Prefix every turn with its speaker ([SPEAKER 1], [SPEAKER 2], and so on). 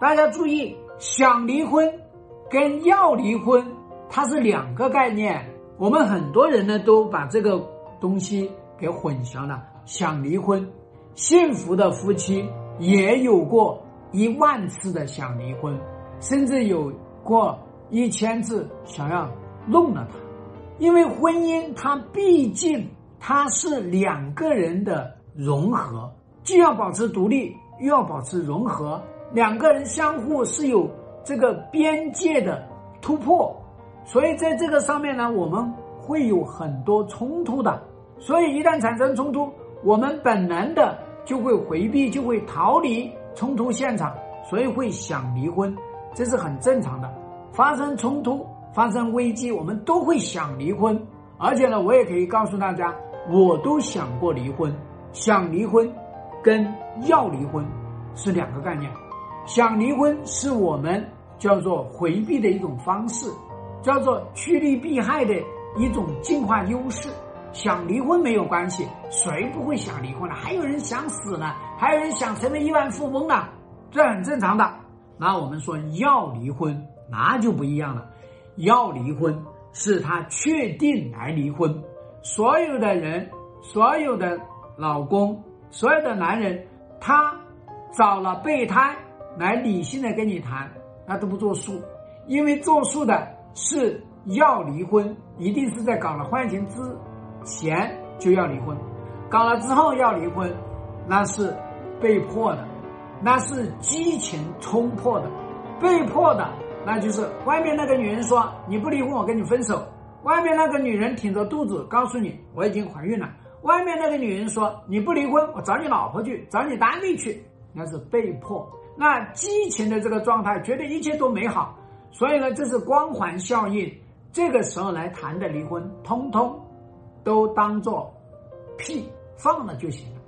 [SPEAKER 1] 大家注意，想离婚跟要离婚它是两个概念。我们很多人呢都把这个东西给混淆了。想离婚，幸福的夫妻也有过一万次的想离婚，甚至有过一千次想要弄了他。因为婚姻它毕竟它是两个人的融合，既要保持独立，又要保持融合。两个人相互是有这个边界的突破，所以在这个上面呢，我们会有很多冲突的。所以一旦产生冲突，我们本能的就会回避，就会逃离冲突现场，所以会想离婚，这是很正常的。发生冲突、发生危机，我们都会想离婚。而且呢，我也可以告诉大家，我都想过离婚。想离婚跟要离婚是两个概念。想离婚是我们叫做回避的一种方式，叫做趋利避害的一种进化优势。想离婚没有关系，谁不会想离婚呢？还有人想死呢，还有人想成为亿万富翁呢，这很正常的。那我们说要离婚，那就不一样了。要离婚是他确定来离婚，所有的人，所有的老公，所有的男人，他找了备胎。来理性的跟你谈，那都不作数，因为作数的是要离婚，一定是在搞了婚前之前就要离婚，搞了之后要离婚，那是被迫的，那是激情冲破的，被迫的，那就是外面那个女人说你不离婚我跟你分手，外面那个女人挺着肚子告诉你我已经怀孕了，外面那个女人说你不离婚我找你老婆去，找你单位去，那是被迫。那激情的这个状态，觉得一切都美好，所以呢，这是光环效应。这个时候来谈的离婚，通通都当做屁放了就行了。